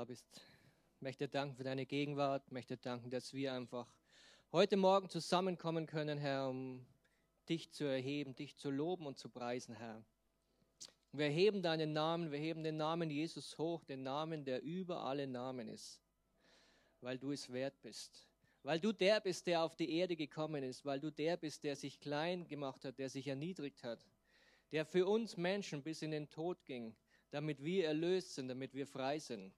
da bist. Möchte danken für deine Gegenwart, möchte danken, dass wir einfach heute Morgen zusammenkommen können, Herr, um dich zu erheben, dich zu loben und zu preisen, Herr. Wir heben deinen Namen, wir heben den Namen Jesus hoch, den Namen, der über alle Namen ist, weil du es wert bist. Weil du der bist, der auf die Erde gekommen ist, weil du der bist, der sich klein gemacht hat, der sich erniedrigt hat, der für uns Menschen bis in den Tod ging, damit wir erlöst sind, damit wir frei sind.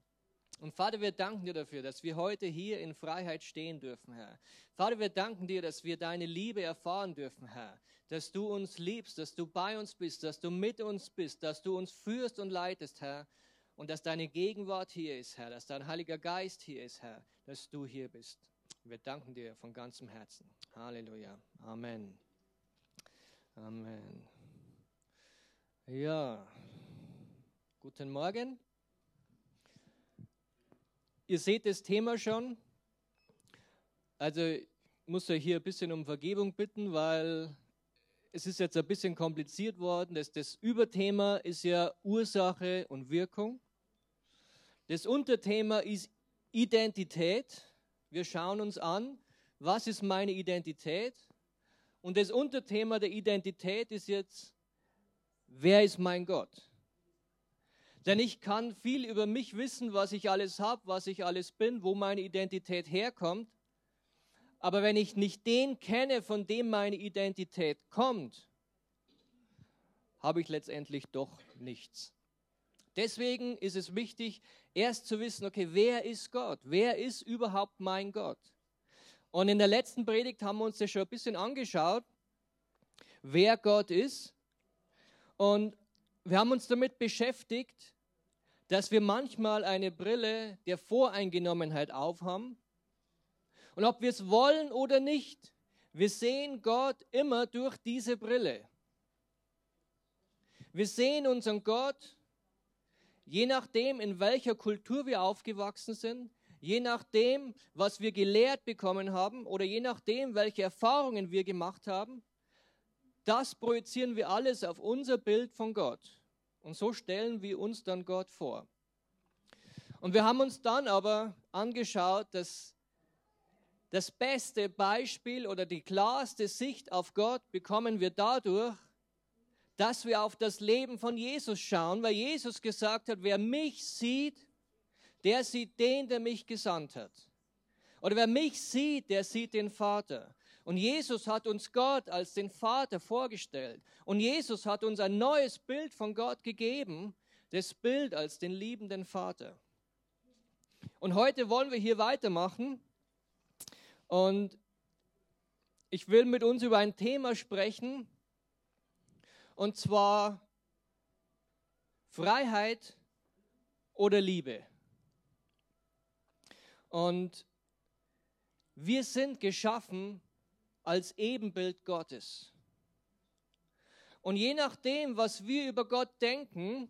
Und Vater, wir danken dir dafür, dass wir heute hier in Freiheit stehen dürfen, Herr. Vater, wir danken dir, dass wir deine Liebe erfahren dürfen, Herr. Dass du uns liebst, dass du bei uns bist, dass du mit uns bist, dass du uns führst und leitest, Herr. Und dass deine Gegenwart hier ist, Herr. Dass dein Heiliger Geist hier ist, Herr. Dass du hier bist. Wir danken dir von ganzem Herzen. Halleluja. Amen. Amen. Ja. Guten Morgen. Ihr seht das Thema schon. Also ich muss euch hier ein bisschen um Vergebung bitten, weil es ist jetzt ein bisschen kompliziert worden. Das, das Überthema ist ja Ursache und Wirkung. Das Unterthema ist Identität. Wir schauen uns an, was ist meine Identität? Und das Unterthema der Identität ist jetzt, wer ist mein Gott? Denn ich kann viel über mich wissen, was ich alles habe, was ich alles bin, wo meine Identität herkommt. Aber wenn ich nicht den kenne, von dem meine Identität kommt, habe ich letztendlich doch nichts. Deswegen ist es wichtig, erst zu wissen, okay, wer ist Gott? Wer ist überhaupt mein Gott? Und in der letzten Predigt haben wir uns das schon ein bisschen angeschaut, wer Gott ist. Und wir haben uns damit beschäftigt, dass wir manchmal eine Brille der Voreingenommenheit aufhaben. Und ob wir es wollen oder nicht, wir sehen Gott immer durch diese Brille. Wir sehen unseren Gott, je nachdem, in welcher Kultur wir aufgewachsen sind, je nachdem, was wir gelehrt bekommen haben oder je nachdem, welche Erfahrungen wir gemacht haben, das projizieren wir alles auf unser Bild von Gott. Und so stellen wir uns dann Gott vor. Und wir haben uns dann aber angeschaut, dass das beste Beispiel oder die klarste Sicht auf Gott bekommen wir dadurch, dass wir auf das Leben von Jesus schauen, weil Jesus gesagt hat, wer mich sieht, der sieht den, der mich gesandt hat. Oder wer mich sieht, der sieht den Vater. Und Jesus hat uns Gott als den Vater vorgestellt. Und Jesus hat uns ein neues Bild von Gott gegeben, das Bild als den liebenden Vater. Und heute wollen wir hier weitermachen. Und ich will mit uns über ein Thema sprechen, und zwar Freiheit oder Liebe. Und wir sind geschaffen als Ebenbild Gottes. Und je nachdem, was wir über Gott denken,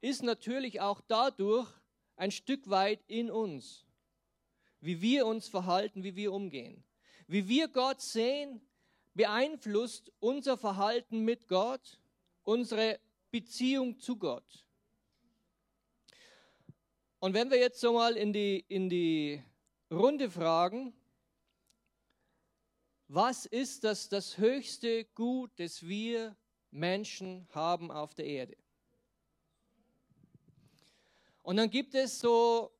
ist natürlich auch dadurch ein Stück weit in uns, wie wir uns verhalten, wie wir umgehen. Wie wir Gott sehen, beeinflusst unser Verhalten mit Gott, unsere Beziehung zu Gott. Und wenn wir jetzt so mal in die, in die Runde fragen, was ist das, das höchste Gut, das wir Menschen haben auf der Erde? Und dann gibt es so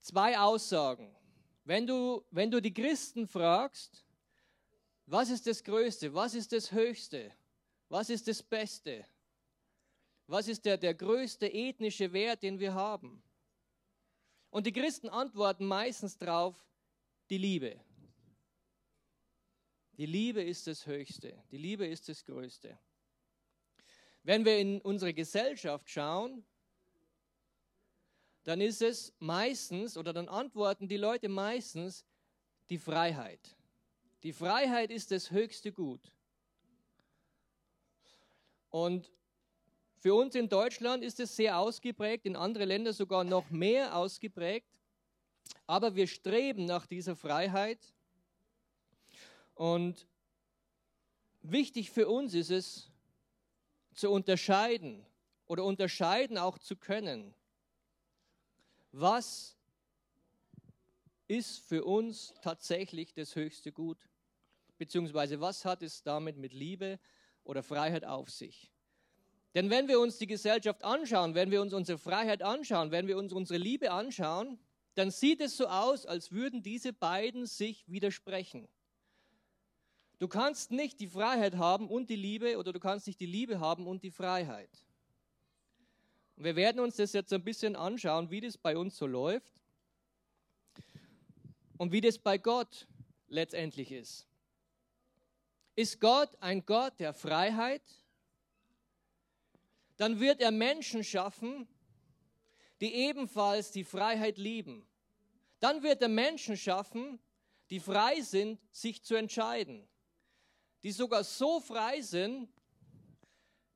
zwei Aussagen. Wenn du, wenn du die Christen fragst, was ist das Größte, was ist das Höchste, was ist das Beste, was ist der, der größte ethnische Wert, den wir haben? Und die Christen antworten meistens darauf, die Liebe. Die Liebe ist das Höchste, die Liebe ist das Größte. Wenn wir in unsere Gesellschaft schauen, dann ist es meistens oder dann antworten die Leute meistens die Freiheit. Die Freiheit ist das höchste Gut. Und für uns in Deutschland ist es sehr ausgeprägt, in anderen Ländern sogar noch mehr ausgeprägt. Aber wir streben nach dieser Freiheit. Und wichtig für uns ist es zu unterscheiden, oder unterscheiden auch zu können, was ist für uns tatsächlich das höchste Gut, beziehungsweise was hat es damit mit Liebe oder Freiheit auf sich. Denn wenn wir uns die Gesellschaft anschauen, wenn wir uns unsere Freiheit anschauen, wenn wir uns unsere Liebe anschauen, dann sieht es so aus, als würden diese beiden sich widersprechen. Du kannst nicht die Freiheit haben und die Liebe oder du kannst nicht die Liebe haben und die Freiheit. Und wir werden uns das jetzt ein bisschen anschauen, wie das bei uns so läuft und wie das bei Gott letztendlich ist. Ist Gott ein Gott der Freiheit? Dann wird er Menschen schaffen, die ebenfalls die Freiheit lieben. Dann wird er Menschen schaffen, die frei sind, sich zu entscheiden. Die sogar so frei sind,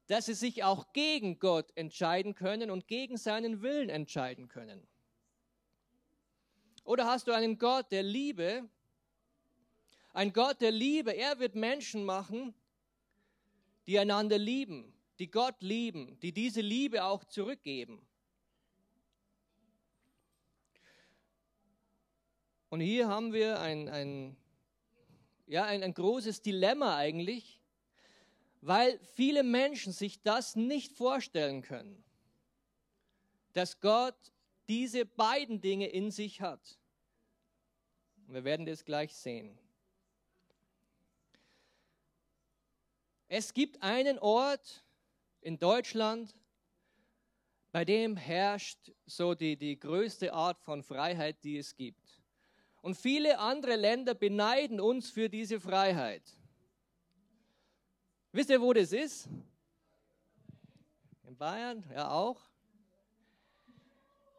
dass sie sich auch gegen Gott entscheiden können und gegen seinen Willen entscheiden können. Oder hast du einen Gott der Liebe? Ein Gott der Liebe, er wird Menschen machen, die einander lieben, die Gott lieben, die diese Liebe auch zurückgeben. Und hier haben wir ein, ein, ja, ein, ein großes Dilemma eigentlich, weil viele Menschen sich das nicht vorstellen können, dass Gott diese beiden Dinge in sich hat. Und wir werden das gleich sehen. Es gibt einen Ort in Deutschland, bei dem herrscht so die, die größte Art von Freiheit, die es gibt. Und viele andere Länder beneiden uns für diese Freiheit. Wisst ihr, wo das ist? In Bayern, ja auch.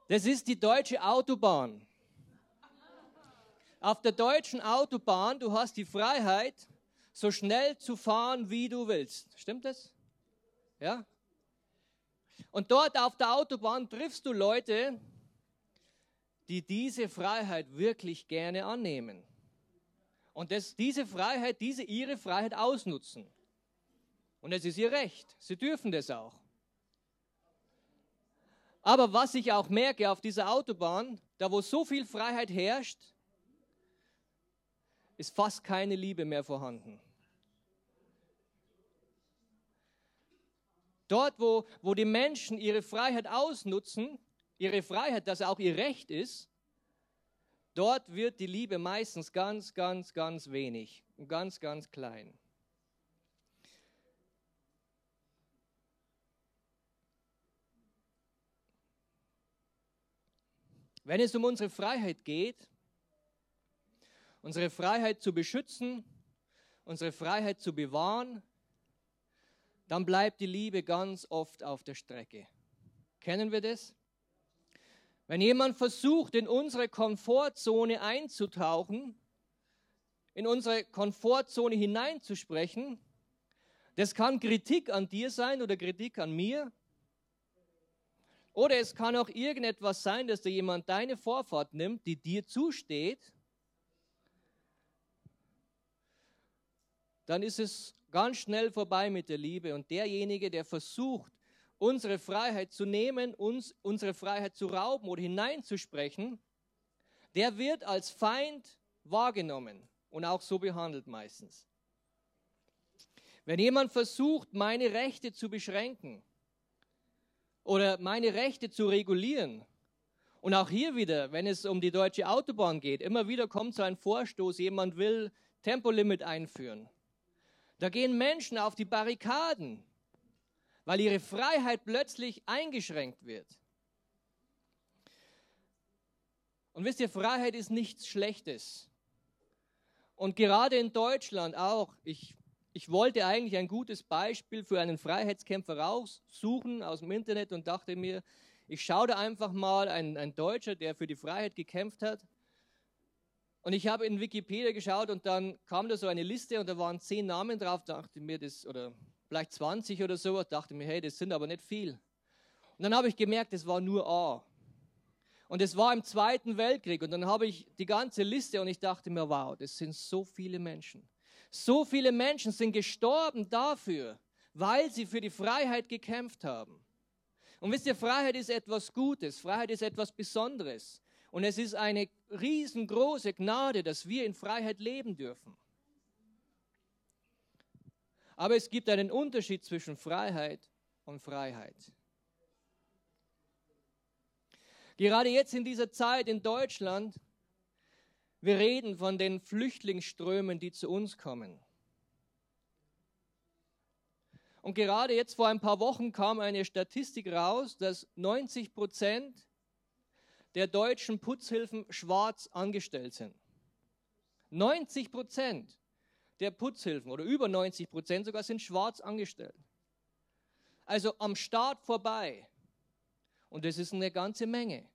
Das ist die deutsche Autobahn. Auf der deutschen Autobahn, du hast die Freiheit, so schnell zu fahren, wie du willst. Stimmt das? Ja? Und dort auf der Autobahn triffst du Leute, die diese Freiheit wirklich gerne annehmen. Und das, diese Freiheit, diese ihre Freiheit ausnutzen. Und es ist ihr Recht. Sie dürfen das auch. Aber was ich auch merke auf dieser Autobahn, da wo so viel Freiheit herrscht, ist fast keine Liebe mehr vorhanden. Dort, wo, wo die Menschen ihre Freiheit ausnutzen, ihre Freiheit, dass auch ihr Recht ist, dort wird die Liebe meistens ganz, ganz, ganz wenig und ganz, ganz klein. Wenn es um unsere Freiheit geht, unsere Freiheit zu beschützen, unsere Freiheit zu bewahren, dann bleibt die Liebe ganz oft auf der Strecke. Kennen wir das? Wenn jemand versucht, in unsere Komfortzone einzutauchen, in unsere Komfortzone hineinzusprechen, das kann Kritik an dir sein oder Kritik an mir. Oder es kann auch irgendetwas sein, dass da jemand deine Vorfahrt nimmt, die dir zusteht. Dann ist es ganz schnell vorbei mit der Liebe. Und derjenige, der versucht, unsere Freiheit zu nehmen, uns unsere Freiheit zu rauben oder hineinzusprechen, der wird als Feind wahrgenommen und auch so behandelt meistens. Wenn jemand versucht, meine Rechte zu beschränken oder meine Rechte zu regulieren, und auch hier wieder, wenn es um die deutsche Autobahn geht, immer wieder kommt so ein Vorstoß, jemand will Tempolimit einführen. Da gehen Menschen auf die Barrikaden weil ihre Freiheit plötzlich eingeschränkt wird. Und wisst ihr, Freiheit ist nichts Schlechtes. Und gerade in Deutschland auch, ich, ich wollte eigentlich ein gutes Beispiel für einen Freiheitskämpfer raussuchen aus dem Internet und dachte mir, ich schaue da einfach mal ein, ein Deutscher, der für die Freiheit gekämpft hat. Und ich habe in Wikipedia geschaut und dann kam da so eine Liste und da waren zehn Namen drauf, dachte mir das, oder vielleicht 20 oder so, dachte mir, hey, das sind aber nicht viel. Und dann habe ich gemerkt, es war nur A. Und es war im Zweiten Weltkrieg. Und dann habe ich die ganze Liste und ich dachte mir, wow, das sind so viele Menschen. So viele Menschen sind gestorben dafür, weil sie für die Freiheit gekämpft haben. Und wisst ihr, Freiheit ist etwas Gutes, Freiheit ist etwas Besonderes. Und es ist eine riesengroße Gnade, dass wir in Freiheit leben dürfen. Aber es gibt einen Unterschied zwischen Freiheit und Freiheit. Gerade jetzt in dieser Zeit in Deutschland, wir reden von den Flüchtlingsströmen, die zu uns kommen. Und gerade jetzt vor ein paar Wochen kam eine Statistik raus, dass 90 Prozent der deutschen Putzhilfen schwarz angestellt sind. 90 Prozent der Putzhilfen oder über 90 Prozent sogar sind schwarz angestellt. Also am Staat vorbei. Und das ist eine ganze Menge.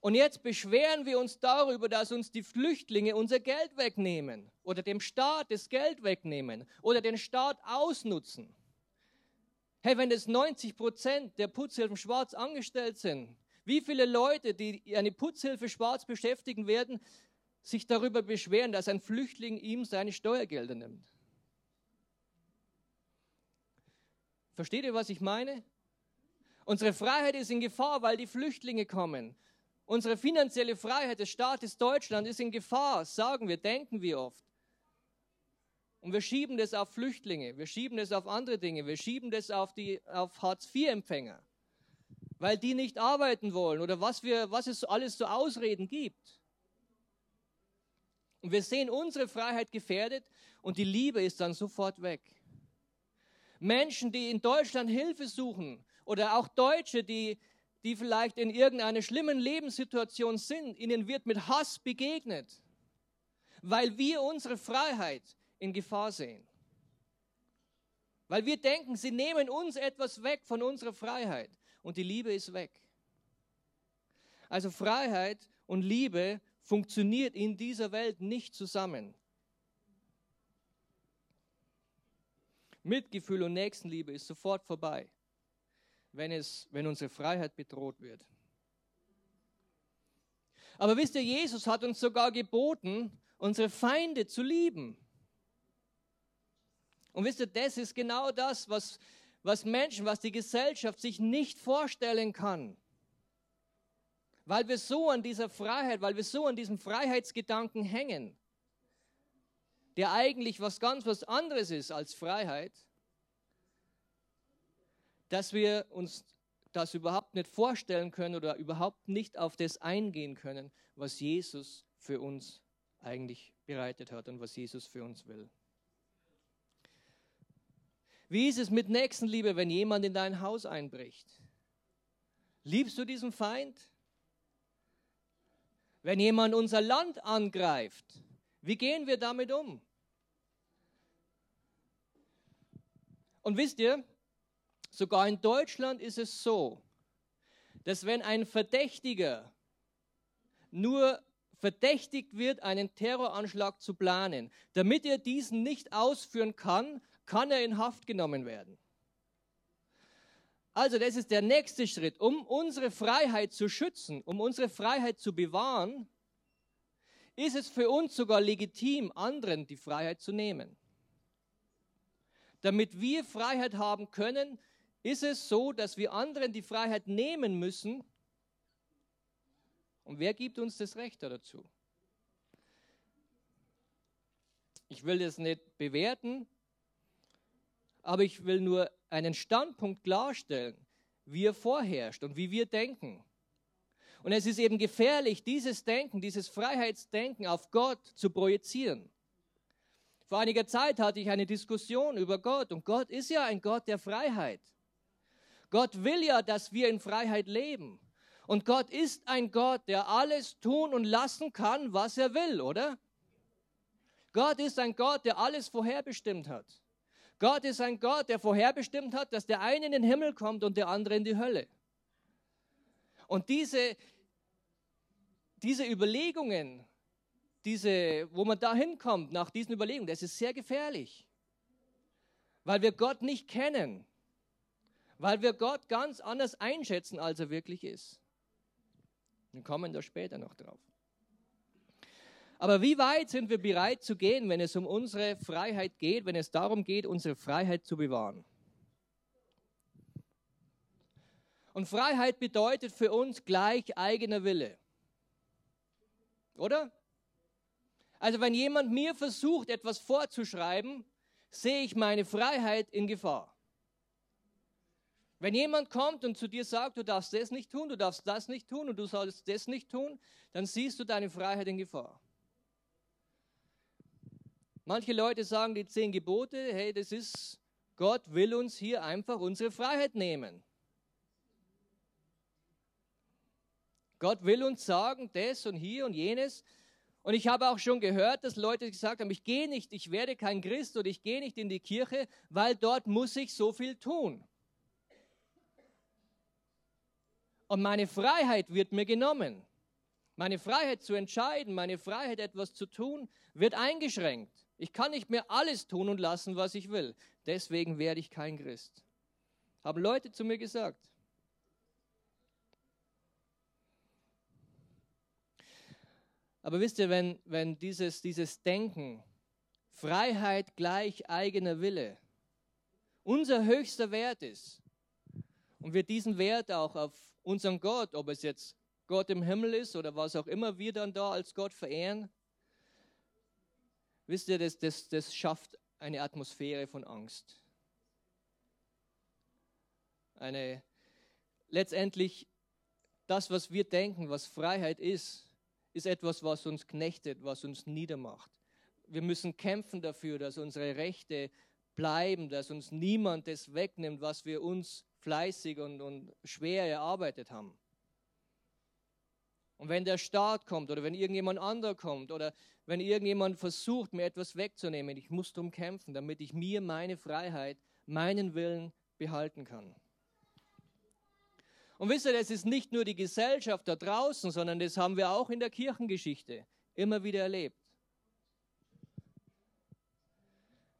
Und jetzt beschweren wir uns darüber, dass uns die Flüchtlinge unser Geld wegnehmen oder dem Staat das Geld wegnehmen oder den Staat ausnutzen. Hey, wenn es 90 Prozent der Putzhilfen schwarz angestellt sind, wie viele Leute, die eine Putzhilfe schwarz beschäftigen werden, sich darüber beschweren, dass ein Flüchtling ihm seine Steuergelder nimmt? Versteht ihr, was ich meine? Unsere Freiheit ist in Gefahr, weil die Flüchtlinge kommen. Unsere finanzielle Freiheit des Staates Deutschland ist in Gefahr, sagen wir, denken wir oft. Und wir schieben das auf Flüchtlinge, wir schieben das auf andere Dinge, wir schieben das auf, die, auf Hartz-IV-Empfänger, weil die nicht arbeiten wollen oder was, wir, was es alles so Ausreden gibt. Und wir sehen unsere Freiheit gefährdet und die Liebe ist dann sofort weg. Menschen, die in Deutschland Hilfe suchen oder auch Deutsche, die die vielleicht in irgendeiner schlimmen Lebenssituation sind, ihnen wird mit Hass begegnet, weil wir unsere Freiheit in Gefahr sehen. Weil wir denken, sie nehmen uns etwas weg von unserer Freiheit und die Liebe ist weg. Also Freiheit und Liebe funktioniert in dieser Welt nicht zusammen. Mitgefühl und Nächstenliebe ist sofort vorbei wenn, es, wenn unsere Freiheit bedroht wird. Aber wisst ihr, Jesus hat uns sogar geboten, unsere Feinde zu lieben. Und wisst ihr, das ist genau das, was, was Menschen, was die Gesellschaft sich nicht vorstellen kann. Weil wir so an dieser Freiheit, weil wir so an diesem Freiheitsgedanken hängen, der eigentlich was ganz was anderes ist als Freiheit, dass wir uns das überhaupt nicht vorstellen können oder überhaupt nicht auf das eingehen können, was Jesus für uns eigentlich bereitet hat und was Jesus für uns will. Wie ist es mit Nächstenliebe, wenn jemand in dein Haus einbricht? Liebst du diesen Feind? Wenn jemand unser Land angreift, wie gehen wir damit um? Und wisst ihr, Sogar in Deutschland ist es so, dass wenn ein Verdächtiger nur verdächtigt wird, einen Terroranschlag zu planen, damit er diesen nicht ausführen kann, kann er in Haft genommen werden. Also das ist der nächste Schritt. Um unsere Freiheit zu schützen, um unsere Freiheit zu bewahren, ist es für uns sogar legitim, anderen die Freiheit zu nehmen. Damit wir Freiheit haben können, ist es so, dass wir anderen die Freiheit nehmen müssen. Und wer gibt uns das Recht dazu? Ich will das nicht bewerten, aber ich will nur einen Standpunkt klarstellen, wie er vorherrscht und wie wir denken. Und es ist eben gefährlich, dieses Denken, dieses Freiheitsdenken auf Gott zu projizieren. Vor einiger Zeit hatte ich eine Diskussion über Gott und Gott ist ja ein Gott der Freiheit. Gott will ja, dass wir in Freiheit leben. Und Gott ist ein Gott, der alles tun und lassen kann, was er will, oder? Gott ist ein Gott, der alles vorherbestimmt hat. Gott ist ein Gott, der vorherbestimmt hat, dass der eine in den Himmel kommt und der andere in die Hölle. Und diese, diese Überlegungen, diese, wo man da hinkommt nach diesen Überlegungen, das ist sehr gefährlich, weil wir Gott nicht kennen weil wir Gott ganz anders einschätzen, als er wirklich ist. Wir kommen da später noch drauf. Aber wie weit sind wir bereit zu gehen, wenn es um unsere Freiheit geht, wenn es darum geht, unsere Freiheit zu bewahren? Und Freiheit bedeutet für uns gleich eigener Wille. Oder? Also wenn jemand mir versucht, etwas vorzuschreiben, sehe ich meine Freiheit in Gefahr. Wenn jemand kommt und zu dir sagt, du darfst das nicht tun, du darfst das nicht tun und du sollst das nicht tun, dann siehst du deine Freiheit in Gefahr. Manche Leute sagen die zehn Gebote, hey, das ist, Gott will uns hier einfach unsere Freiheit nehmen. Gott will uns sagen, das und hier und jenes. Und ich habe auch schon gehört, dass Leute gesagt haben, ich gehe nicht, ich werde kein Christ oder ich gehe nicht in die Kirche, weil dort muss ich so viel tun. Und meine Freiheit wird mir genommen. Meine Freiheit zu entscheiden, meine Freiheit etwas zu tun, wird eingeschränkt. Ich kann nicht mehr alles tun und lassen, was ich will. Deswegen werde ich kein Christ. Haben Leute zu mir gesagt. Aber wisst ihr, wenn, wenn dieses, dieses Denken, Freiheit gleich eigener Wille, unser höchster Wert ist und wir diesen Wert auch auf unseren Gott, ob es jetzt Gott im Himmel ist oder was auch immer wir dann da als Gott verehren, Wisst ihr, das, das, das schafft eine Atmosphäre von Angst. Eine, letztendlich, das, was wir denken, was Freiheit ist, ist etwas, was uns knechtet, was uns niedermacht. Wir müssen kämpfen dafür, dass unsere Rechte bleiben, dass uns niemand das wegnimmt, was wir uns fleißig und, und schwer erarbeitet haben. Und wenn der Staat kommt oder wenn irgendjemand anderer kommt oder wenn irgendjemand versucht, mir etwas wegzunehmen, ich muss darum kämpfen, damit ich mir meine Freiheit, meinen Willen behalten kann. Und wisst ihr, das ist nicht nur die Gesellschaft da draußen, sondern das haben wir auch in der Kirchengeschichte immer wieder erlebt.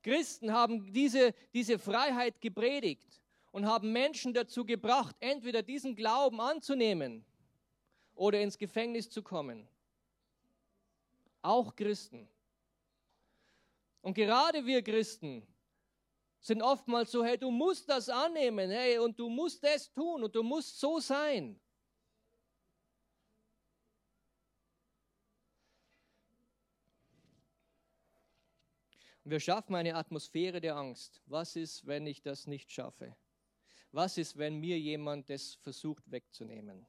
Christen haben diese, diese Freiheit gepredigt und haben Menschen dazu gebracht, entweder diesen Glauben anzunehmen oder ins Gefängnis zu kommen auch Christen. Und gerade wir Christen sind oftmals so, hey, du musst das annehmen, hey, und du musst das tun und du musst so sein. Und wir schaffen eine Atmosphäre der Angst. Was ist, wenn ich das nicht schaffe? Was ist, wenn mir jemand das versucht wegzunehmen?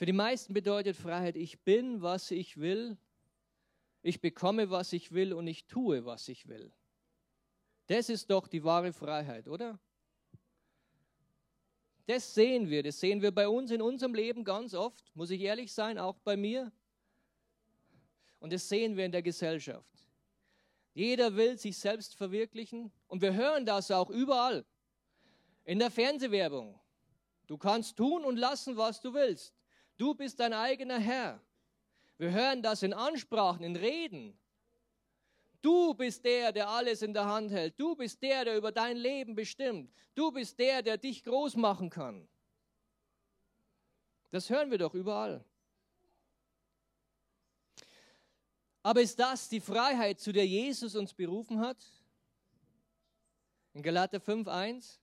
Für die meisten bedeutet Freiheit, ich bin, was ich will, ich bekomme, was ich will und ich tue, was ich will. Das ist doch die wahre Freiheit, oder? Das sehen wir, das sehen wir bei uns in unserem Leben ganz oft, muss ich ehrlich sein, auch bei mir. Und das sehen wir in der Gesellschaft. Jeder will sich selbst verwirklichen und wir hören das auch überall. In der Fernsehwerbung. Du kannst tun und lassen, was du willst. Du bist dein eigener Herr. Wir hören das in Ansprachen, in Reden. Du bist der, der alles in der Hand hält. Du bist der, der über dein Leben bestimmt. Du bist der, der dich groß machen kann. Das hören wir doch überall. Aber ist das die Freiheit, zu der Jesus uns berufen hat? In Galater 5.1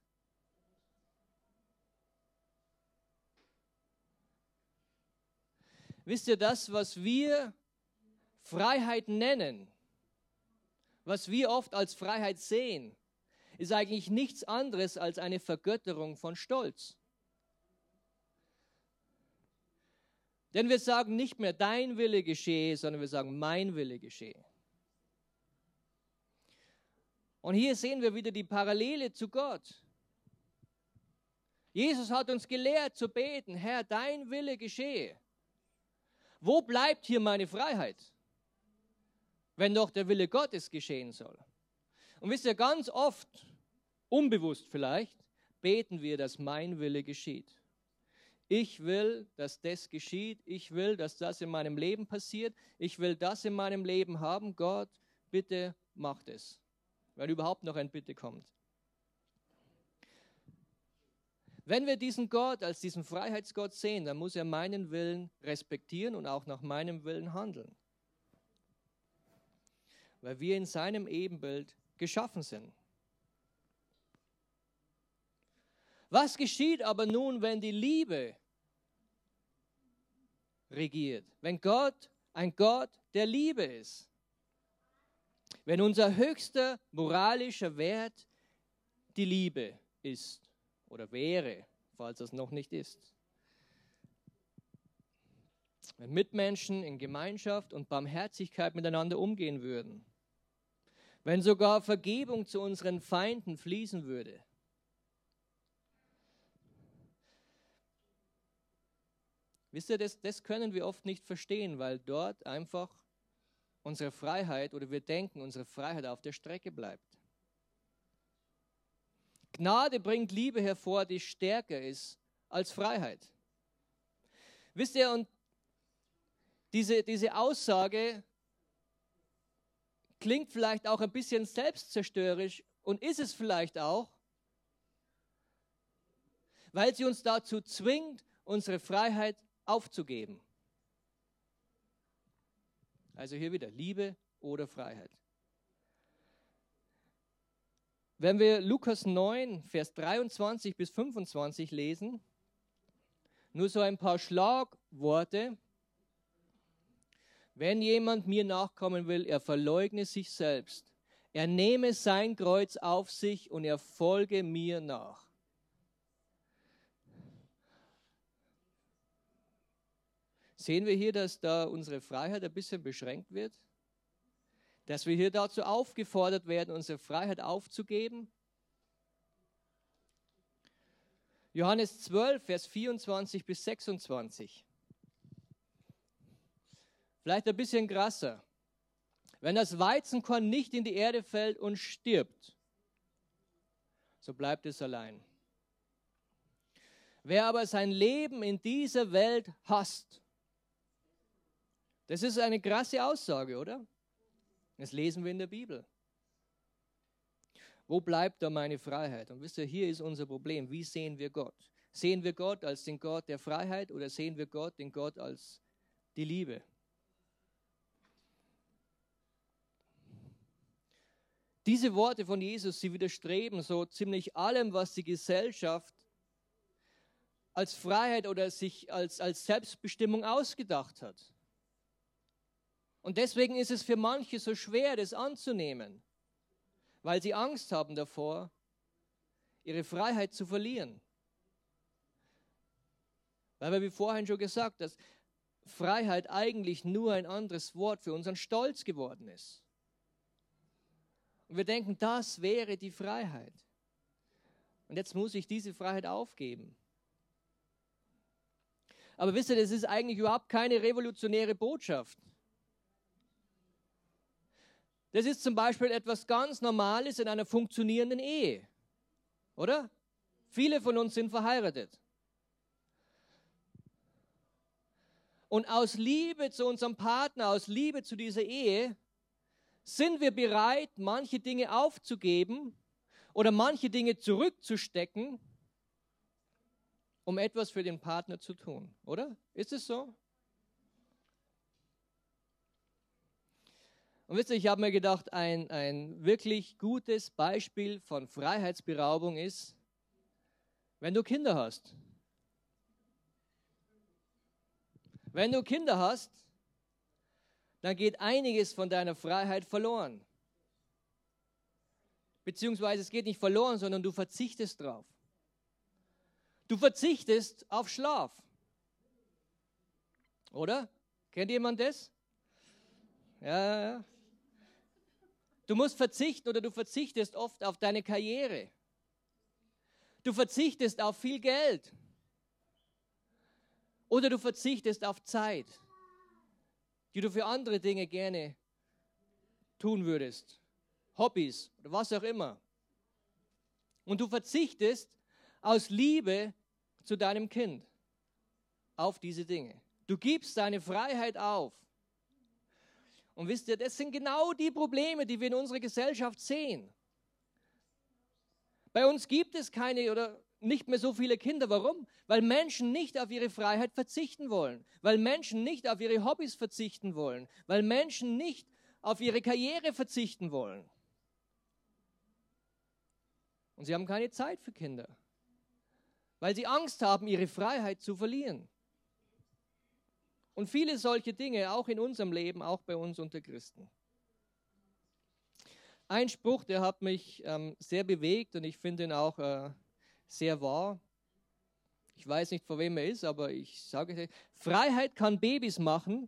Wisst ihr das, was wir Freiheit nennen, was wir oft als Freiheit sehen, ist eigentlich nichts anderes als eine Vergötterung von Stolz. Denn wir sagen nicht mehr dein Wille geschehe, sondern wir sagen mein Wille geschehe. Und hier sehen wir wieder die Parallele zu Gott. Jesus hat uns gelehrt zu beten, Herr, dein Wille geschehe. Wo bleibt hier meine Freiheit, wenn doch der Wille Gottes geschehen soll? Und wisst ihr, ganz oft, unbewusst vielleicht, beten wir, dass mein Wille geschieht. Ich will, dass das geschieht. Ich will, dass das in meinem Leben passiert. Ich will das in meinem Leben haben. Gott, bitte mach es. Weil überhaupt noch ein Bitte kommt. Wenn wir diesen Gott als diesen Freiheitsgott sehen, dann muss er meinen Willen respektieren und auch nach meinem Willen handeln. Weil wir in seinem Ebenbild geschaffen sind. Was geschieht aber nun, wenn die Liebe regiert? Wenn Gott ein Gott der Liebe ist? Wenn unser höchster moralischer Wert die Liebe ist oder wäre, falls es noch nicht ist. Wenn Mitmenschen in Gemeinschaft und Barmherzigkeit miteinander umgehen würden. Wenn sogar Vergebung zu unseren Feinden fließen würde. Wisst ihr, das, das können wir oft nicht verstehen, weil dort einfach unsere Freiheit oder wir denken, unsere Freiheit auf der Strecke bleibt. Gnade bringt Liebe hervor, die stärker ist als Freiheit. Wisst ihr, und diese, diese Aussage klingt vielleicht auch ein bisschen selbstzerstörerisch und ist es vielleicht auch, weil sie uns dazu zwingt, unsere Freiheit aufzugeben. Also hier wieder Liebe oder Freiheit. Wenn wir Lukas 9, Vers 23 bis 25 lesen, nur so ein paar Schlagworte. Wenn jemand mir nachkommen will, er verleugne sich selbst. Er nehme sein Kreuz auf sich und er folge mir nach. Sehen wir hier, dass da unsere Freiheit ein bisschen beschränkt wird? Dass wir hier dazu aufgefordert werden, unsere Freiheit aufzugeben? Johannes 12, Vers 24 bis 26. Vielleicht ein bisschen krasser. Wenn das Weizenkorn nicht in die Erde fällt und stirbt, so bleibt es allein. Wer aber sein Leben in dieser Welt hasst, das ist eine krasse Aussage, oder? Das lesen wir in der Bibel. Wo bleibt da meine Freiheit? Und wisst ihr, hier ist unser Problem. Wie sehen wir Gott? Sehen wir Gott als den Gott der Freiheit oder sehen wir Gott, den Gott als die Liebe? Diese Worte von Jesus, sie widerstreben so ziemlich allem, was die Gesellschaft als Freiheit oder sich als, als Selbstbestimmung ausgedacht hat. Und deswegen ist es für manche so schwer, das anzunehmen, weil sie Angst haben davor, ihre Freiheit zu verlieren. Weil wir wie vorhin schon gesagt, dass Freiheit eigentlich nur ein anderes Wort für unseren Stolz geworden ist. Und wir denken, das wäre die Freiheit. Und jetzt muss ich diese Freiheit aufgeben. Aber wisst ihr, das ist eigentlich überhaupt keine revolutionäre Botschaft. Das ist zum Beispiel etwas ganz Normales in einer funktionierenden Ehe. Oder? Viele von uns sind verheiratet. Und aus Liebe zu unserem Partner, aus Liebe zu dieser Ehe, sind wir bereit, manche Dinge aufzugeben oder manche Dinge zurückzustecken, um etwas für den Partner zu tun. Oder? Ist es so? Und wisst ihr, ich habe mir gedacht, ein, ein wirklich gutes Beispiel von Freiheitsberaubung ist, wenn du Kinder hast. Wenn du Kinder hast, dann geht einiges von deiner Freiheit verloren. Beziehungsweise es geht nicht verloren, sondern du verzichtest drauf. Du verzichtest auf Schlaf. Oder? Kennt jemand das? Ja, ja. Du musst verzichten oder du verzichtest oft auf deine Karriere. Du verzichtest auf viel Geld. Oder du verzichtest auf Zeit, die du für andere Dinge gerne tun würdest. Hobbys oder was auch immer. Und du verzichtest aus Liebe zu deinem Kind auf diese Dinge. Du gibst deine Freiheit auf und wisst ihr, das sind genau die Probleme, die wir in unserer Gesellschaft sehen. Bei uns gibt es keine oder nicht mehr so viele Kinder. Warum? Weil Menschen nicht auf ihre Freiheit verzichten wollen, weil Menschen nicht auf ihre Hobbys verzichten wollen, weil Menschen nicht auf ihre Karriere verzichten wollen. Und sie haben keine Zeit für Kinder. weil sie Angst haben, ihre Freiheit zu verlieren. Und viele solche Dinge, auch in unserem Leben, auch bei uns unter Christen. Ein Spruch, der hat mich ähm, sehr bewegt und ich finde ihn auch äh, sehr wahr. Ich weiß nicht, von wem er ist, aber ich sage es. Freiheit kann Babys machen,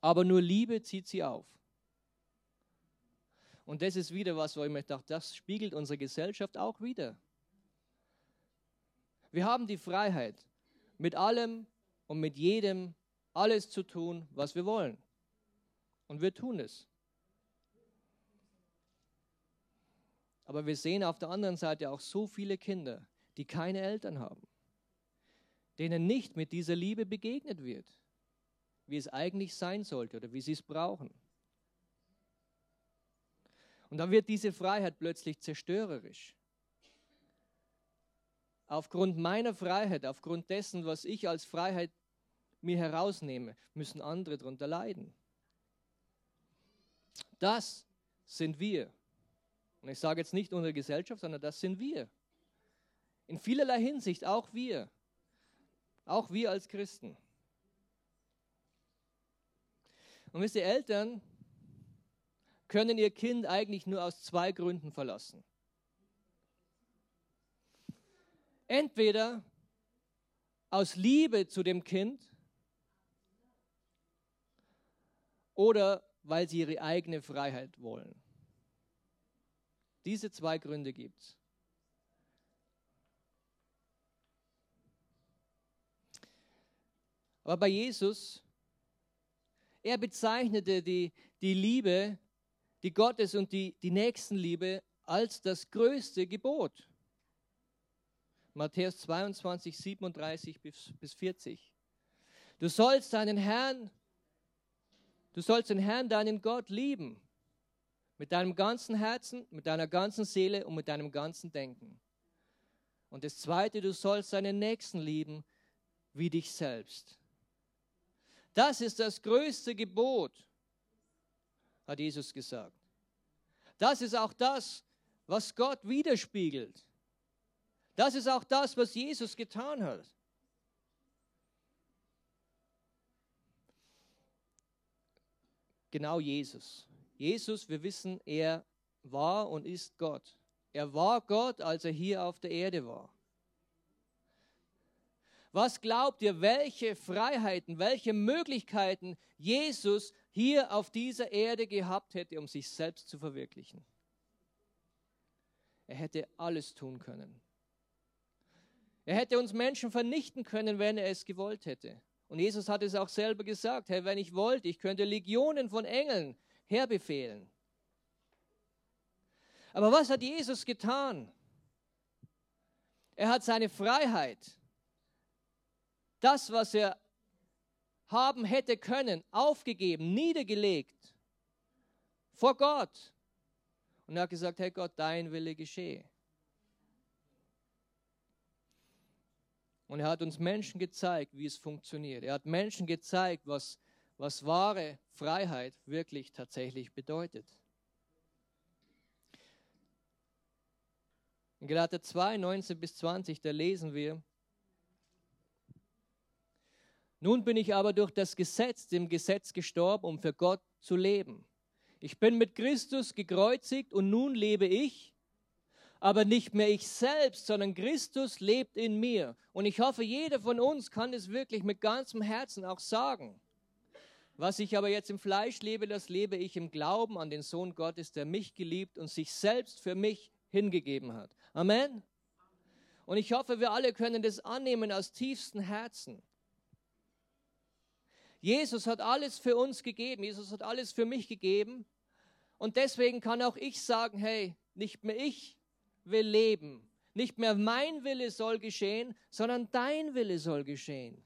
aber nur Liebe zieht sie auf. Und das ist wieder was, wo ich mir dachte, das spiegelt unsere Gesellschaft auch wieder. Wir haben die Freiheit, mit allem und mit jedem alles zu tun, was wir wollen. Und wir tun es. Aber wir sehen auf der anderen Seite auch so viele Kinder, die keine Eltern haben, denen nicht mit dieser Liebe begegnet wird, wie es eigentlich sein sollte oder wie sie es brauchen. Und dann wird diese Freiheit plötzlich zerstörerisch. Aufgrund meiner Freiheit, aufgrund dessen, was ich als Freiheit mir herausnehme, müssen andere darunter leiden. Das sind wir. Und ich sage jetzt nicht unsere Gesellschaft, sondern das sind wir. In vielerlei Hinsicht auch wir. Auch wir als Christen. Und wisst ihr, Eltern können ihr Kind eigentlich nur aus zwei Gründen verlassen. Entweder aus Liebe zu dem Kind oder weil sie ihre eigene Freiheit wollen. Diese zwei Gründe gibt es. Aber bei Jesus, er bezeichnete die, die Liebe die Gottes- und die, die Nächstenliebe als das größte Gebot. Matthäus 22, 37 bis, bis 40. Du sollst deinen Herrn, du sollst den Herrn, deinen Gott lieben. Mit deinem ganzen Herzen, mit deiner ganzen Seele und mit deinem ganzen Denken. Und das zweite, du sollst deinen Nächsten lieben wie dich selbst. Das ist das größte Gebot hat Jesus gesagt. Das ist auch das, was Gott widerspiegelt. Das ist auch das, was Jesus getan hat. Genau Jesus. Jesus, wir wissen, er war und ist Gott. Er war Gott, als er hier auf der Erde war. Was glaubt ihr, welche Freiheiten, welche Möglichkeiten Jesus hier auf dieser Erde gehabt hätte, um sich selbst zu verwirklichen? Er hätte alles tun können. Er hätte uns Menschen vernichten können, wenn er es gewollt hätte. Und Jesus hat es auch selber gesagt, hey, wenn ich wollte, ich könnte Legionen von Engeln herbefehlen. Aber was hat Jesus getan? Er hat seine Freiheit das, was er haben hätte können, aufgegeben, niedergelegt vor Gott. Und er hat gesagt, hey Gott, dein Wille geschehe. Und er hat uns Menschen gezeigt, wie es funktioniert. Er hat Menschen gezeigt, was, was wahre Freiheit wirklich tatsächlich bedeutet. In Galater 2, 19 bis 20, da lesen wir, nun bin ich aber durch das Gesetz, dem Gesetz gestorben, um für Gott zu leben. Ich bin mit Christus gekreuzigt und nun lebe ich, aber nicht mehr ich selbst, sondern Christus lebt in mir. Und ich hoffe, jeder von uns kann es wirklich mit ganzem Herzen auch sagen. Was ich aber jetzt im Fleisch lebe, das lebe ich im Glauben an den Sohn Gottes, der mich geliebt und sich selbst für mich hingegeben hat. Amen. Und ich hoffe, wir alle können das annehmen aus tiefstem Herzen. Jesus hat alles für uns gegeben. Jesus hat alles für mich gegeben. Und deswegen kann auch ich sagen, hey, nicht mehr ich will leben. Nicht mehr mein Wille soll geschehen, sondern dein Wille soll geschehen.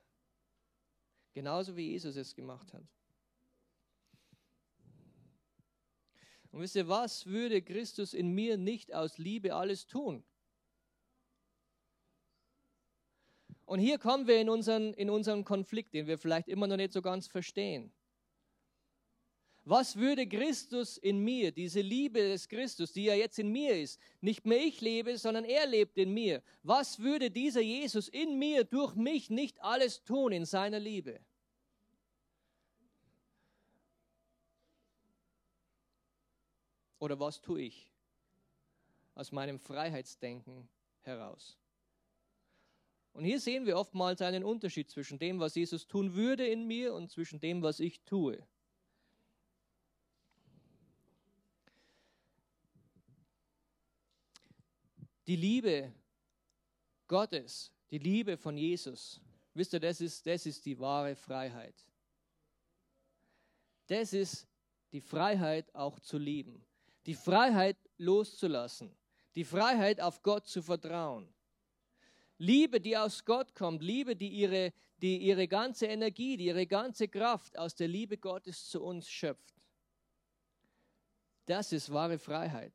Genauso wie Jesus es gemacht hat. Und wisst ihr was, würde Christus in mir nicht aus Liebe alles tun? Und hier kommen wir in unseren, in unseren Konflikt, den wir vielleicht immer noch nicht so ganz verstehen. Was würde Christus in mir, diese Liebe des Christus, die ja jetzt in mir ist, nicht mehr ich lebe, sondern er lebt in mir. Was würde dieser Jesus in mir durch mich nicht alles tun in seiner Liebe? Oder was tue ich aus meinem Freiheitsdenken heraus? Und hier sehen wir oftmals einen Unterschied zwischen dem, was Jesus tun würde in mir und zwischen dem, was ich tue. Die Liebe Gottes, die Liebe von Jesus, wisst ihr, das ist, das ist die wahre Freiheit. Das ist die Freiheit auch zu lieben, die Freiheit loszulassen, die Freiheit auf Gott zu vertrauen. Liebe, die aus Gott kommt, Liebe, die ihre, die ihre ganze Energie, die ihre ganze Kraft aus der Liebe Gottes zu uns schöpft. Das ist wahre Freiheit.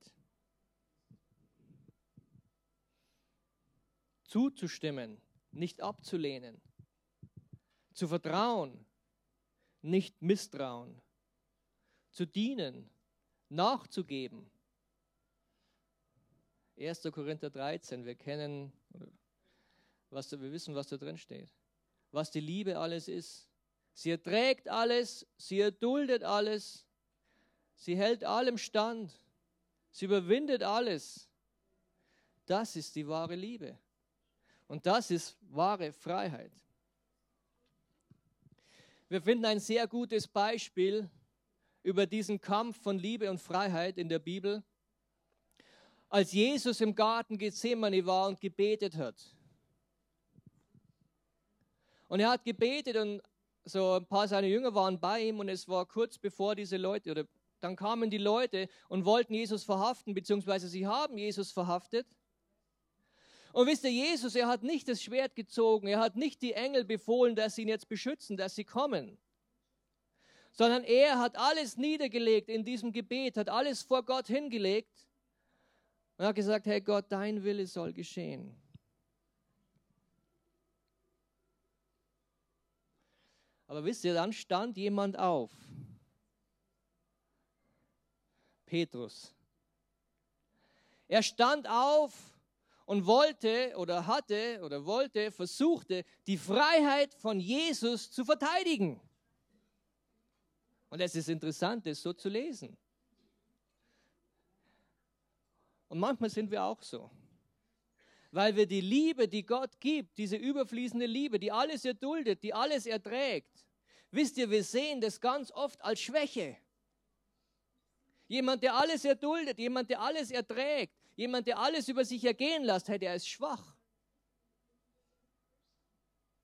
Zuzustimmen, nicht abzulehnen, zu vertrauen, nicht misstrauen, zu dienen, nachzugeben. 1. Korinther 13, wir kennen, was, wir wissen, was da drin steht, was die Liebe alles ist. Sie erträgt alles, sie erduldet alles, sie hält allem stand, sie überwindet alles. Das ist die wahre Liebe. Und das ist wahre Freiheit. Wir finden ein sehr gutes Beispiel über diesen Kampf von Liebe und Freiheit in der Bibel, als Jesus im Garten Gethsemane war und gebetet hat. Und er hat gebetet und so ein paar seiner Jünger waren bei ihm und es war kurz bevor diese Leute, oder dann kamen die Leute und wollten Jesus verhaften, beziehungsweise sie haben Jesus verhaftet. Und wisst ihr, Jesus, er hat nicht das Schwert gezogen, er hat nicht die Engel befohlen, dass sie ihn jetzt beschützen, dass sie kommen, sondern er hat alles niedergelegt in diesem Gebet, hat alles vor Gott hingelegt und hat gesagt, hey Gott, dein Wille soll geschehen. Aber wisst ihr, dann stand jemand auf. Petrus. Er stand auf und wollte oder hatte oder wollte, versuchte, die Freiheit von Jesus zu verteidigen. Und es ist interessant, das so zu lesen. Und manchmal sind wir auch so. Weil wir die Liebe, die Gott gibt, diese überfließende Liebe, die alles erduldet, die alles erträgt, wisst ihr, wir sehen das ganz oft als Schwäche. Jemand, der alles erduldet, jemand, der alles erträgt, Jemand, der alles über sich ergehen lässt, hey, der ist schwach.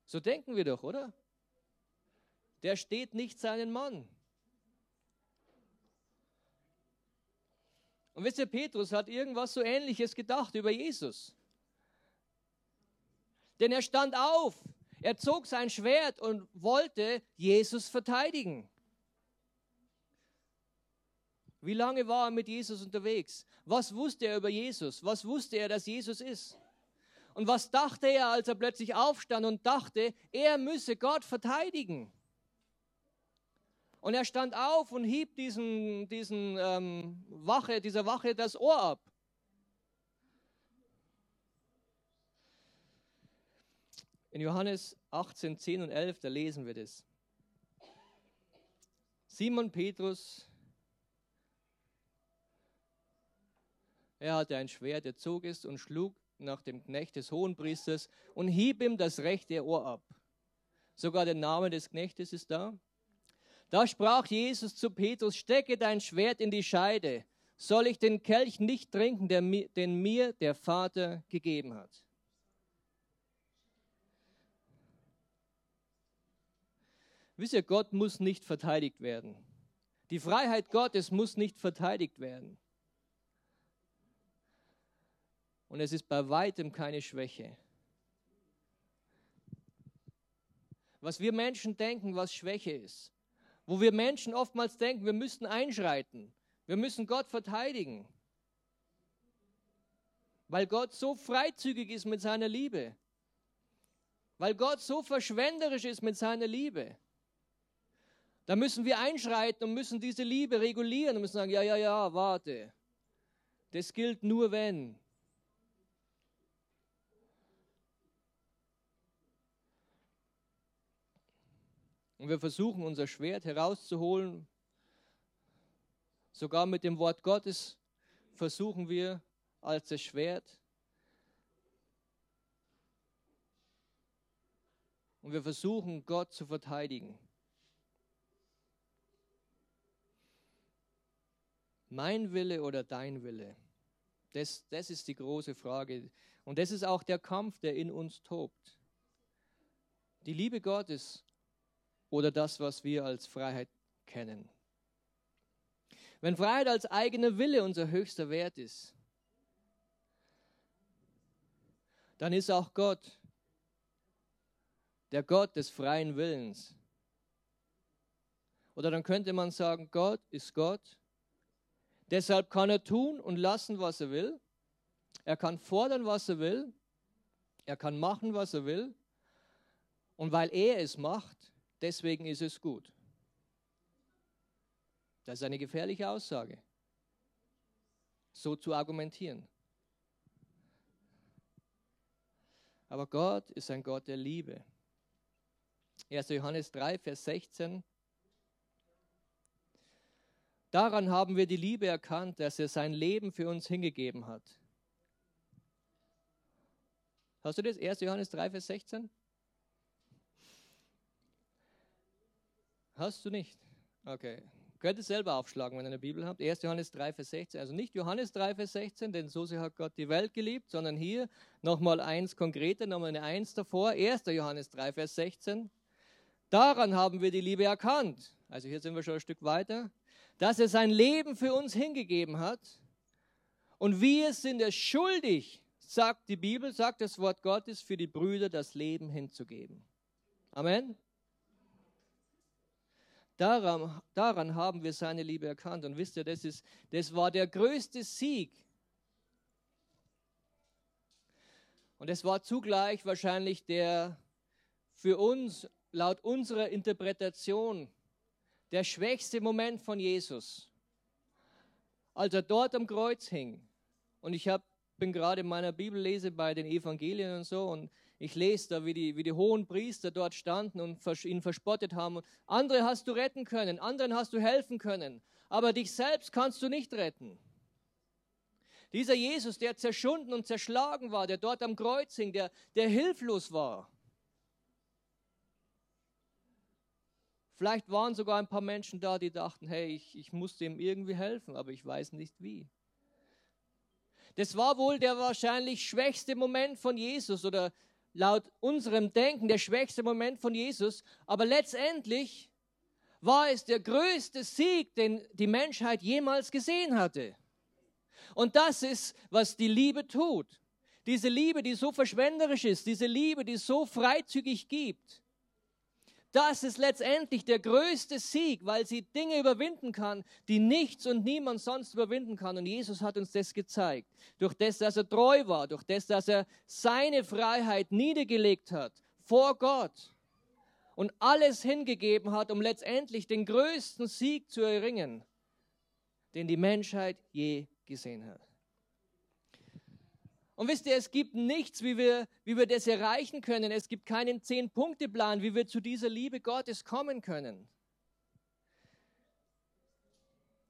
So denken wir doch, oder? Der steht nicht seinen Mann. Und wisst ihr, Petrus hat irgendwas so ähnliches gedacht über Jesus. Denn er stand auf, er zog sein Schwert und wollte Jesus verteidigen. Wie lange war er mit Jesus unterwegs? Was wusste er über Jesus? Was wusste er, dass Jesus ist? Und was dachte er, als er plötzlich aufstand und dachte, er müsse Gott verteidigen? Und er stand auf und hieb diesen, diesen ähm, Wache, dieser Wache das Ohr ab. In Johannes 18, 10 und 11, da lesen wir das. Simon Petrus, Er hatte ein Schwert, er zog es und schlug nach dem Knecht des Hohenpriesters und hieb ihm das rechte Ohr ab. Sogar der Name des Knechtes ist da. Da sprach Jesus zu Petrus, stecke dein Schwert in die Scheide. Soll ich den Kelch nicht trinken, den mir der Vater gegeben hat? Wisst ihr, Gott muss nicht verteidigt werden. Die Freiheit Gottes muss nicht verteidigt werden. Und es ist bei weitem keine Schwäche. Was wir Menschen denken, was Schwäche ist. Wo wir Menschen oftmals denken, wir müssten einschreiten. Wir müssen Gott verteidigen. Weil Gott so freizügig ist mit seiner Liebe. Weil Gott so verschwenderisch ist mit seiner Liebe. Da müssen wir einschreiten und müssen diese Liebe regulieren und müssen sagen, ja, ja, ja, warte. Das gilt nur wenn. Und wir versuchen unser Schwert herauszuholen. Sogar mit dem Wort Gottes versuchen wir als das Schwert. Und wir versuchen Gott zu verteidigen. Mein Wille oder dein Wille? Das, das ist die große Frage. Und das ist auch der Kampf, der in uns tobt. Die Liebe Gottes oder das, was wir als Freiheit kennen. Wenn Freiheit als eigener Wille unser höchster Wert ist, dann ist auch Gott der Gott des freien Willens. Oder dann könnte man sagen, Gott ist Gott Deshalb kann er tun und lassen, was er will. Er kann fordern, was er will. Er kann machen, was er will. Und weil er es macht, deswegen ist es gut. Das ist eine gefährliche Aussage, so zu argumentieren. Aber Gott ist ein Gott der Liebe. 1. Johannes 3, Vers 16 Daran haben wir die Liebe erkannt, dass er sein Leben für uns hingegeben hat. Hast du das? 1. Johannes 3, Vers 16? Hast du nicht? Okay. Könnt ihr selber aufschlagen, wenn ihr eine Bibel habt. 1. Johannes 3, Vers 16. Also nicht Johannes 3, Vers 16, denn so sehr hat Gott die Welt geliebt, sondern hier nochmal eins konkreter, nochmal eine Eins davor. 1. Johannes 3, Vers 16. Daran haben wir die Liebe erkannt. Also hier sind wir schon ein Stück weiter dass er sein Leben für uns hingegeben hat. Und wir sind es schuldig, sagt die Bibel, sagt das Wort Gottes, für die Brüder das Leben hinzugeben. Amen. Daran, daran haben wir seine Liebe erkannt. Und wisst ihr, das, ist, das war der größte Sieg. Und es war zugleich wahrscheinlich der für uns, laut unserer Interpretation, der schwächste Moment von Jesus, als er dort am Kreuz hing. Und ich hab, bin gerade in meiner Bibellese bei den Evangelien und so und ich lese da, wie die, wie die hohen Priester dort standen und ihn verspottet haben. Andere hast du retten können, anderen hast du helfen können, aber dich selbst kannst du nicht retten. Dieser Jesus, der zerschunden und zerschlagen war, der dort am Kreuz hing, der, der hilflos war, Vielleicht waren sogar ein paar Menschen da, die dachten, hey, ich, ich muss dem irgendwie helfen, aber ich weiß nicht wie. Das war wohl der wahrscheinlich schwächste Moment von Jesus oder laut unserem Denken der schwächste Moment von Jesus, aber letztendlich war es der größte Sieg, den die Menschheit jemals gesehen hatte. Und das ist, was die Liebe tut. Diese Liebe, die so verschwenderisch ist, diese Liebe, die so freizügig gibt, das ist letztendlich der größte Sieg, weil sie Dinge überwinden kann, die nichts und niemand sonst überwinden kann. Und Jesus hat uns das gezeigt. Durch das, dass er treu war, durch das, dass er seine Freiheit niedergelegt hat vor Gott und alles hingegeben hat, um letztendlich den größten Sieg zu erringen, den die Menschheit je gesehen hat. Und wisst ihr, es gibt nichts, wie wir, wie wir das erreichen können. Es gibt keinen Zehn-Punkte-Plan, wie wir zu dieser Liebe Gottes kommen können.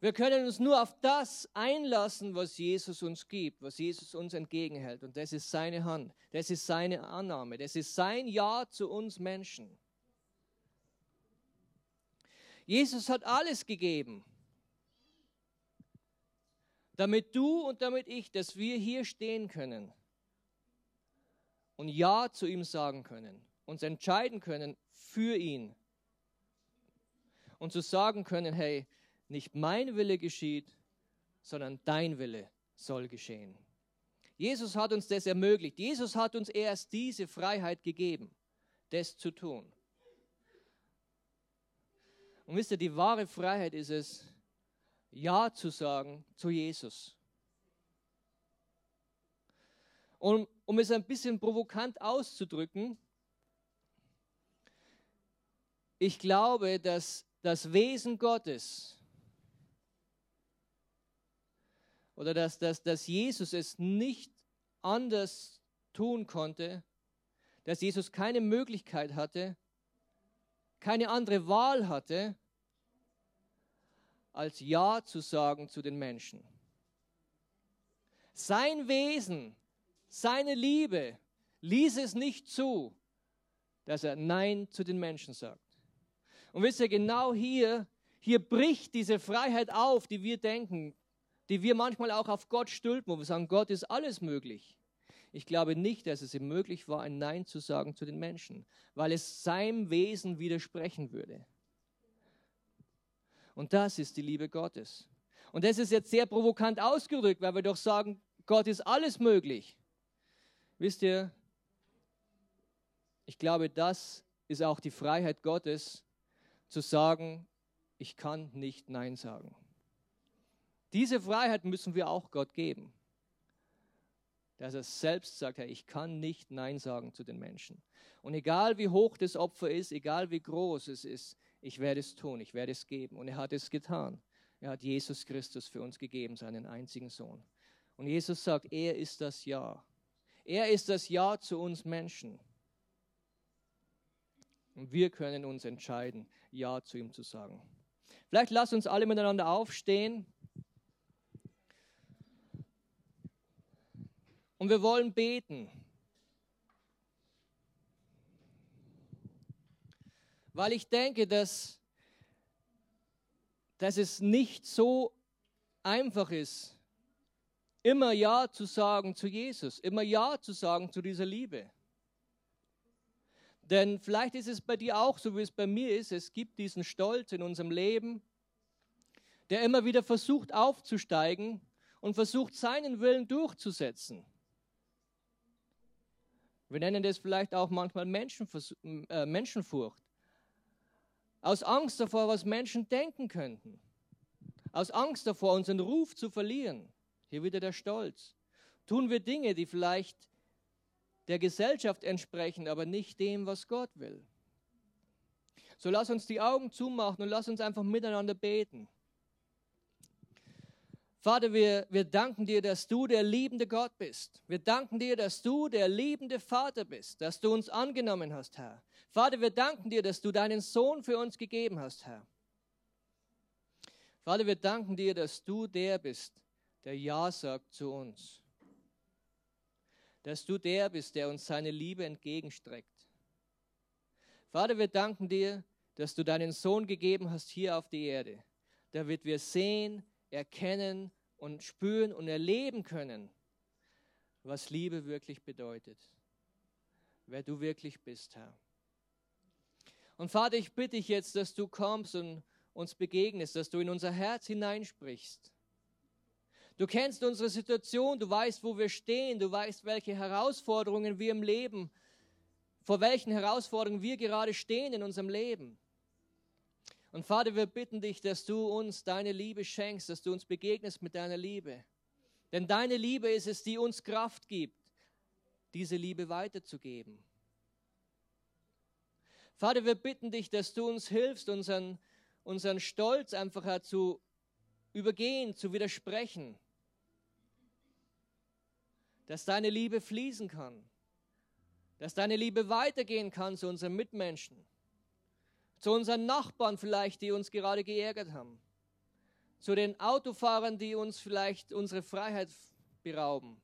Wir können uns nur auf das einlassen, was Jesus uns gibt, was Jesus uns entgegenhält. Und das ist seine Hand, das ist seine Annahme, das ist sein Ja zu uns Menschen. Jesus hat alles gegeben damit du und damit ich, dass wir hier stehen können und Ja zu ihm sagen können, uns entscheiden können für ihn und zu sagen können, hey, nicht mein Wille geschieht, sondern dein Wille soll geschehen. Jesus hat uns das ermöglicht. Jesus hat uns erst diese Freiheit gegeben, das zu tun. Und wisst ihr, die wahre Freiheit ist es, ja zu sagen zu Jesus. Und um es ein bisschen provokant auszudrücken, ich glaube, dass, das Wesen Gottes oder dass, dass, dass Jesus es nicht anders tun konnte, dass Jesus keine Möglichkeit hatte, keine andere Wahl hatte, als Ja zu sagen zu den Menschen. Sein Wesen, seine Liebe ließ es nicht zu, dass er Nein zu den Menschen sagt. Und wisst ihr, genau hier, hier bricht diese Freiheit auf, die wir denken, die wir manchmal auch auf Gott stülpen, wo wir sagen, Gott ist alles möglich. Ich glaube nicht, dass es ihm möglich war, ein Nein zu sagen zu den Menschen, weil es seinem Wesen widersprechen würde. Und das ist die Liebe Gottes. Und das ist jetzt sehr provokant ausgedrückt, weil wir doch sagen, Gott ist alles möglich. Wisst ihr, ich glaube, das ist auch die Freiheit Gottes, zu sagen, ich kann nicht Nein sagen. Diese Freiheit müssen wir auch Gott geben. Dass er selbst sagt, Herr, ich kann nicht Nein sagen zu den Menschen. Und egal wie hoch das Opfer ist, egal wie groß es ist, ich werde es tun, ich werde es geben. Und er hat es getan. Er hat Jesus Christus für uns gegeben, seinen einzigen Sohn. Und Jesus sagt, er ist das Ja. Er ist das Ja zu uns Menschen. Und wir können uns entscheiden, Ja zu ihm zu sagen. Vielleicht lasst uns alle miteinander aufstehen. Und wir wollen beten. Weil ich denke, dass, dass es nicht so einfach ist, immer Ja zu sagen zu Jesus, immer Ja zu sagen zu dieser Liebe. Denn vielleicht ist es bei dir auch so, wie es bei mir ist. Es gibt diesen Stolz in unserem Leben, der immer wieder versucht aufzusteigen und versucht, seinen Willen durchzusetzen. Wir nennen das vielleicht auch manchmal äh, Menschenfurcht. Aus Angst davor, was Menschen denken könnten. Aus Angst davor, unseren Ruf zu verlieren. Hier wieder der Stolz. Tun wir Dinge, die vielleicht der Gesellschaft entsprechen, aber nicht dem, was Gott will. So lass uns die Augen zumachen und lass uns einfach miteinander beten. Vater, wir, wir danken dir, dass du der liebende Gott bist. Wir danken dir, dass du der liebende Vater bist, dass du uns angenommen hast, Herr. Vater, wir danken dir, dass du deinen Sohn für uns gegeben hast, Herr. Vater, wir danken dir, dass du der bist, der Ja sagt zu uns dass du der bist, der uns seine Liebe entgegenstreckt. Vater, wir danken dir, dass du deinen Sohn gegeben hast hier auf die Erde, damit wir sehen, erkennen und spüren und erleben können, was Liebe wirklich bedeutet, wer du wirklich bist, Herr. Und Vater, ich bitte dich jetzt, dass du kommst und uns begegnest, dass du in unser Herz hineinsprichst Du kennst unsere Situation, du weißt, wo wir stehen, du weißt, welche Herausforderungen wir im Leben, vor welchen Herausforderungen wir gerade stehen in unserem Leben. Und Vater, wir bitten dich, dass du uns deine Liebe schenkst, dass du uns begegnest mit deiner Liebe. Denn deine Liebe ist es, die uns Kraft gibt, diese Liebe weiterzugeben. Vater, wir bitten dich, dass du uns hilfst, unseren, unseren Stolz einfach zu übergehen, zu widersprechen. Dass deine Liebe fließen kann, dass deine Liebe weitergehen kann zu unseren Mitmenschen, zu unseren Nachbarn vielleicht, die uns gerade geärgert haben, zu den Autofahrern, die uns vielleicht unsere Freiheit berauben,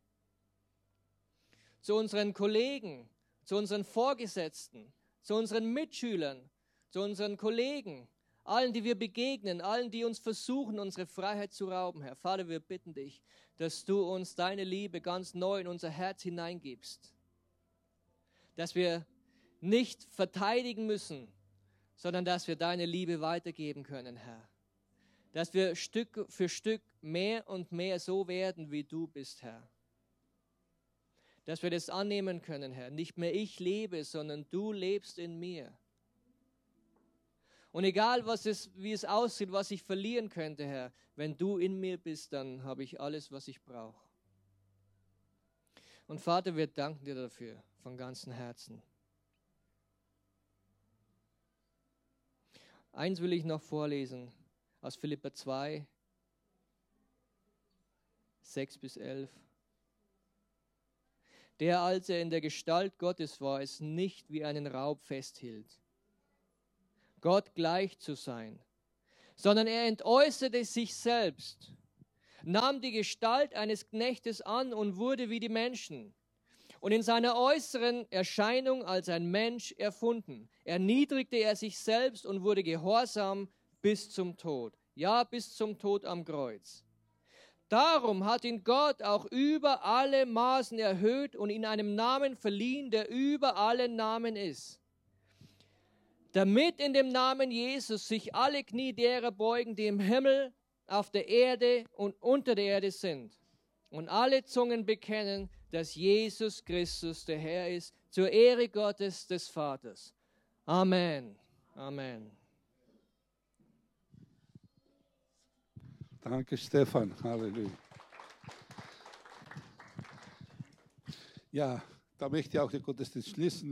zu unseren Kollegen, zu unseren Vorgesetzten, zu unseren Mitschülern, zu unseren Kollegen, allen, die wir begegnen, allen, die uns versuchen, unsere Freiheit zu rauben, Herr. Vater, wir bitten dich, dass du uns deine Liebe ganz neu in unser Herz hineingibst. Dass wir nicht verteidigen müssen, sondern dass wir deine Liebe weitergeben können, Herr. Dass wir Stück für Stück mehr und mehr so werden, wie du bist, Herr. Dass wir das annehmen können, Herr. Nicht mehr ich lebe, sondern du lebst in mir. Und egal, was es, wie es aussieht, was ich verlieren könnte, Herr, wenn du in mir bist, dann habe ich alles, was ich brauche. Und Vater, wir danken dir dafür von ganzem Herzen. Eins will ich noch vorlesen aus Philippa 2, 6 bis 11. Der, als er in der Gestalt Gottes war, es nicht wie einen Raub festhielt, Gott gleich zu sein, sondern er entäußerte sich selbst, nahm die Gestalt eines Knechtes an und wurde wie die Menschen und in seiner äußeren Erscheinung als ein Mensch erfunden. Erniedrigte er sich selbst und wurde gehorsam bis zum Tod. Ja, bis zum Tod am Kreuz. Darum hat ihn Gott auch über alle Maßen erhöht und ihn einem Namen verliehen, der über alle Namen ist. Damit in dem Namen Jesus sich alle Knie derer beugen, die im Himmel, auf der Erde und unter der Erde sind. Und alle Zungen bekennen, dass Jesus Christus der Herr ist, zur Ehre Gottes des Vaters. Amen. Amen. Danke, Stefan. Halleluja. Ja, da möchte ich auch den Gottesdienst schließen.